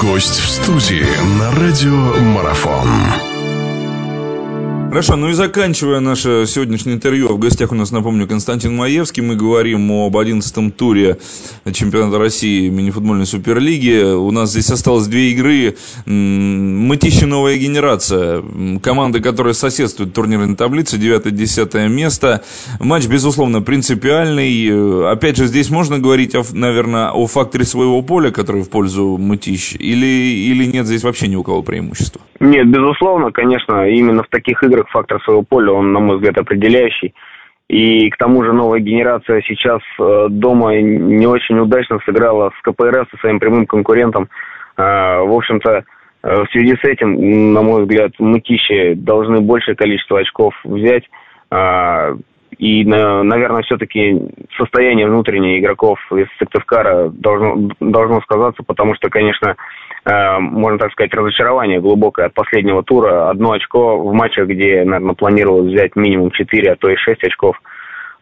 Гость в студии на радио Марафон. Хорошо, ну и заканчивая наше сегодняшнее интервью, в гостях у нас, напомню, Константин Маевский. Мы говорим об 11-м туре чемпионата России мини-футбольной суперлиги. У нас здесь осталось две игры. Мытищи новая генерация. Команды, которые соседствуют турнирной таблице, 9-10 место. Матч, безусловно, принципиальный. Опять же, здесь можно говорить, о, наверное, о факторе своего поля, который в пользу Мытищ, или, или нет здесь вообще ни у кого преимущества? Нет, безусловно, конечно, именно в таких играх фактор своего поля, он, на мой взгляд, определяющий. И к тому же новая генерация сейчас э, дома не очень удачно сыграла с КПРС, со своим прямым конкурентом. Э, в общем-то, э, в связи с этим, на мой взгляд, мытищи должны большее количество очков взять. И, наверное, все-таки состояние внутреннее игроков из Сыктывкара должно, должно сказаться, потому что, конечно, можно так сказать, разочарование глубокое от последнего тура. Одно очко в матчах, где, наверное, планировалось взять минимум 4, а то и 6 очков.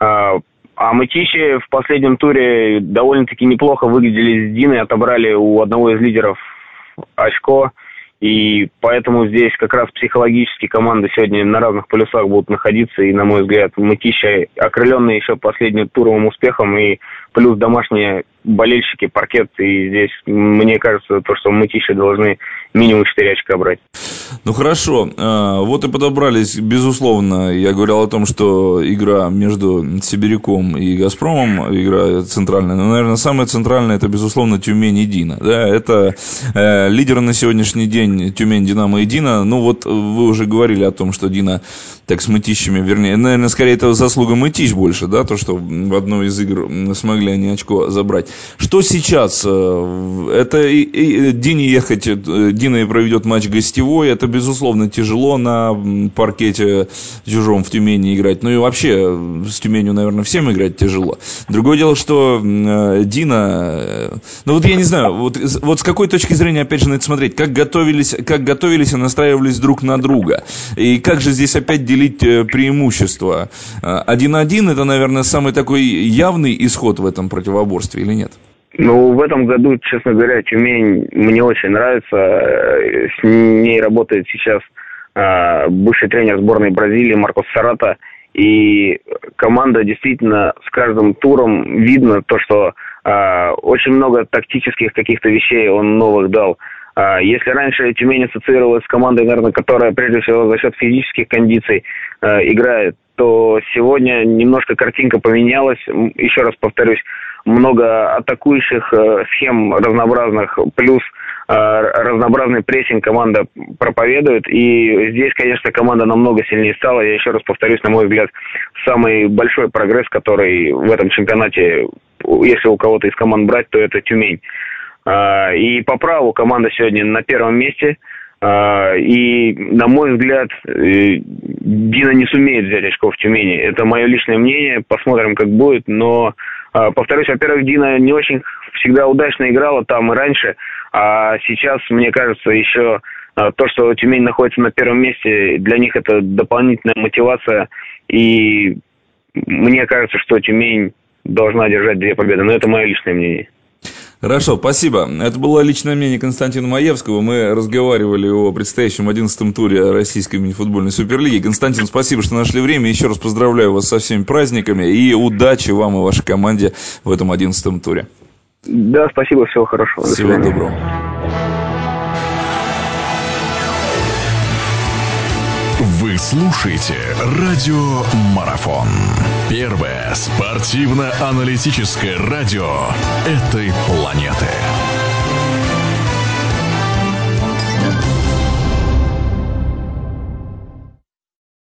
Э, а Мытищи в последнем туре довольно-таки неплохо выглядели с Диной, отобрали у одного из лидеров очко. И поэтому здесь как раз психологически команды сегодня на разных полюсах будут находиться. И, на мой взгляд, Мытища, окрыленные еще последним туровым успехом и плюс домашние болельщики, паркет, и здесь, мне кажется, то, что мытищи должны минимум 4 очка брать. Ну хорошо, а, вот и подобрались, безусловно, я говорил о том, что игра между Сибиряком и Газпромом, игра центральная, но, наверное, самая центральная, это, безусловно, Тюмень и Дина, да, это э, лидеры на сегодняшний день Тюмень, Динамо и Дина, ну вот вы уже говорили о том, что Дина так с мытищами, вернее, наверное, скорее это заслуга мытищ больше, да, то, что в одной из игр смогли они очко забрать. Что сейчас? Э, это и, Дине ехать, э, Дина проведет матч гостевой, это, безусловно, тяжело на паркете чужом в Тюмени играть. Ну и вообще с Тюменью, наверное, всем играть тяжело. Другое дело, что э, Дина, ну вот я не знаю, вот, вот с какой точки зрения, опять же, на это смотреть, как готовились, как готовились и настраивались друг на друга, и как же здесь опять делить преимущества. Один-один это, наверное, самый такой явный исход в этом противоборстве или нет? Ну, в этом году, честно говоря, Тюмень мне очень нравится. Э, с ней работает сейчас э, бывший тренер сборной Бразилии Маркос Сарата. И команда действительно с каждым туром видно то, что э, очень много тактических каких-то вещей он новых дал. Э, если раньше Тюмень ассоциировалась с командой, наверное, которая прежде всего за счет физических кондиций э, играет, то сегодня немножко картинка поменялась. Еще раз повторюсь, много атакующих э, схем разнообразных, плюс э, разнообразный прессинг команда проповедует. И здесь, конечно, команда намного сильнее стала. Я еще раз повторюсь, на мой взгляд, самый большой прогресс, который в этом чемпионате, если у кого-то из команд брать, то это Тюмень. Э, и по праву команда сегодня на первом месте – и, на мой взгляд, Дина не сумеет взять очков в Тюмени. Это мое личное мнение. Посмотрим, как будет. Но повторюсь, во-первых, Дина не очень всегда удачно играла там и раньше, а сейчас, мне кажется, еще а, то, что Тюмень находится на первом месте, для них это дополнительная мотивация, и мне кажется, что Тюмень должна держать две победы, но это мое личное мнение. Хорошо, спасибо. Это было личное мнение Константина Маевского. Мы разговаривали о предстоящем 11-м туре российской мини-футбольной суперлиги. Константин, спасибо, что нашли время. Еще раз поздравляю вас со всеми праздниками и удачи вам и вашей команде в этом 11-м туре. Да, спасибо, всего хорошего. Всего доброго. Вы слушаете радио Марафон. Первое спортивно-аналитическое радио этой планеты.